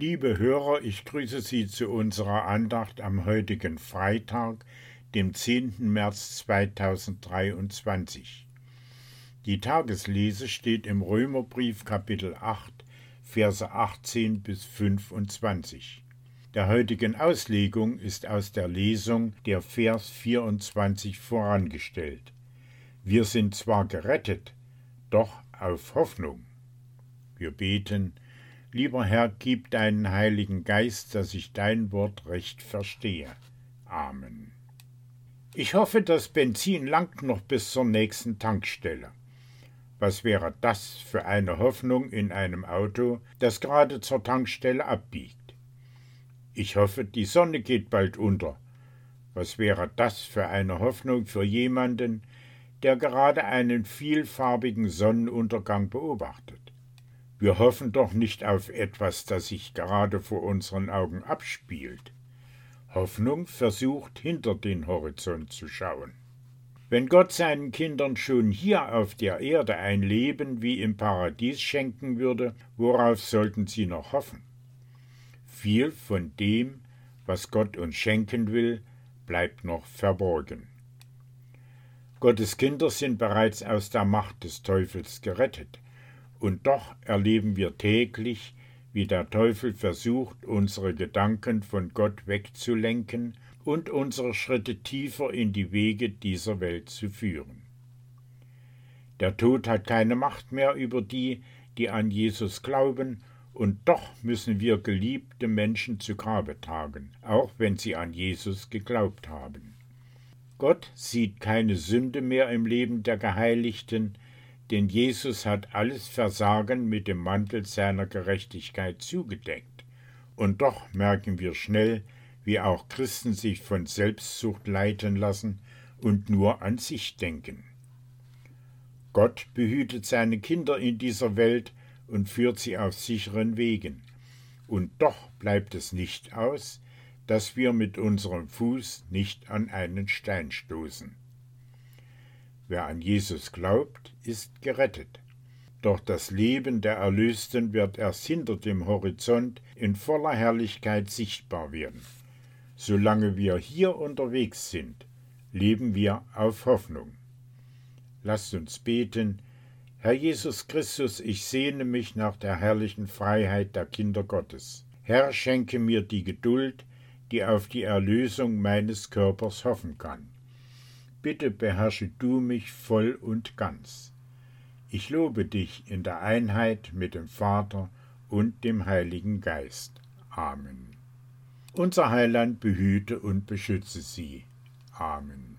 Liebe Hörer, ich grüße Sie zu unserer Andacht am heutigen Freitag, dem 10. März 2023. Die Tageslese steht im Römerbrief Kapitel 8, Verse 18 bis 25. Der heutigen Auslegung ist aus der Lesung der Vers 24 vorangestellt. Wir sind zwar gerettet, doch auf Hoffnung. Wir beten, Lieber Herr, gib deinen Heiligen Geist, dass ich dein Wort recht verstehe. Amen. Ich hoffe, das Benzin langt noch bis zur nächsten Tankstelle. Was wäre das für eine Hoffnung in einem Auto, das gerade zur Tankstelle abbiegt? Ich hoffe, die Sonne geht bald unter. Was wäre das für eine Hoffnung für jemanden, der gerade einen vielfarbigen Sonnenuntergang beobachtet? Wir hoffen doch nicht auf etwas, das sich gerade vor unseren Augen abspielt. Hoffnung versucht hinter den Horizont zu schauen. Wenn Gott seinen Kindern schon hier auf der Erde ein Leben wie im Paradies schenken würde, worauf sollten sie noch hoffen? Viel von dem, was Gott uns schenken will, bleibt noch verborgen. Gottes Kinder sind bereits aus der Macht des Teufels gerettet, und doch erleben wir täglich, wie der Teufel versucht, unsere Gedanken von Gott wegzulenken und unsere Schritte tiefer in die Wege dieser Welt zu führen. Der Tod hat keine Macht mehr über die, die an Jesus glauben, und doch müssen wir geliebte Menschen zu Grabe tragen, auch wenn sie an Jesus geglaubt haben. Gott sieht keine Sünde mehr im Leben der Geheiligten, denn Jesus hat alles Versagen mit dem Mantel seiner Gerechtigkeit zugedeckt. Und doch merken wir schnell, wie auch Christen sich von Selbstsucht leiten lassen und nur an sich denken. Gott behütet seine Kinder in dieser Welt und führt sie auf sicheren Wegen. Und doch bleibt es nicht aus, dass wir mit unserem Fuß nicht an einen Stein stoßen. Wer an Jesus glaubt, ist gerettet. Doch das Leben der Erlösten wird erst hinter dem Horizont in voller Herrlichkeit sichtbar werden. Solange wir hier unterwegs sind, leben wir auf Hoffnung. Lasst uns beten, Herr Jesus Christus, ich sehne mich nach der herrlichen Freiheit der Kinder Gottes. Herr, schenke mir die Geduld, die auf die Erlösung meines Körpers hoffen kann bitte beherrsche du mich voll und ganz. Ich lobe dich in der Einheit mit dem Vater und dem Heiligen Geist. Amen. Unser Heiland behüte und beschütze sie. Amen.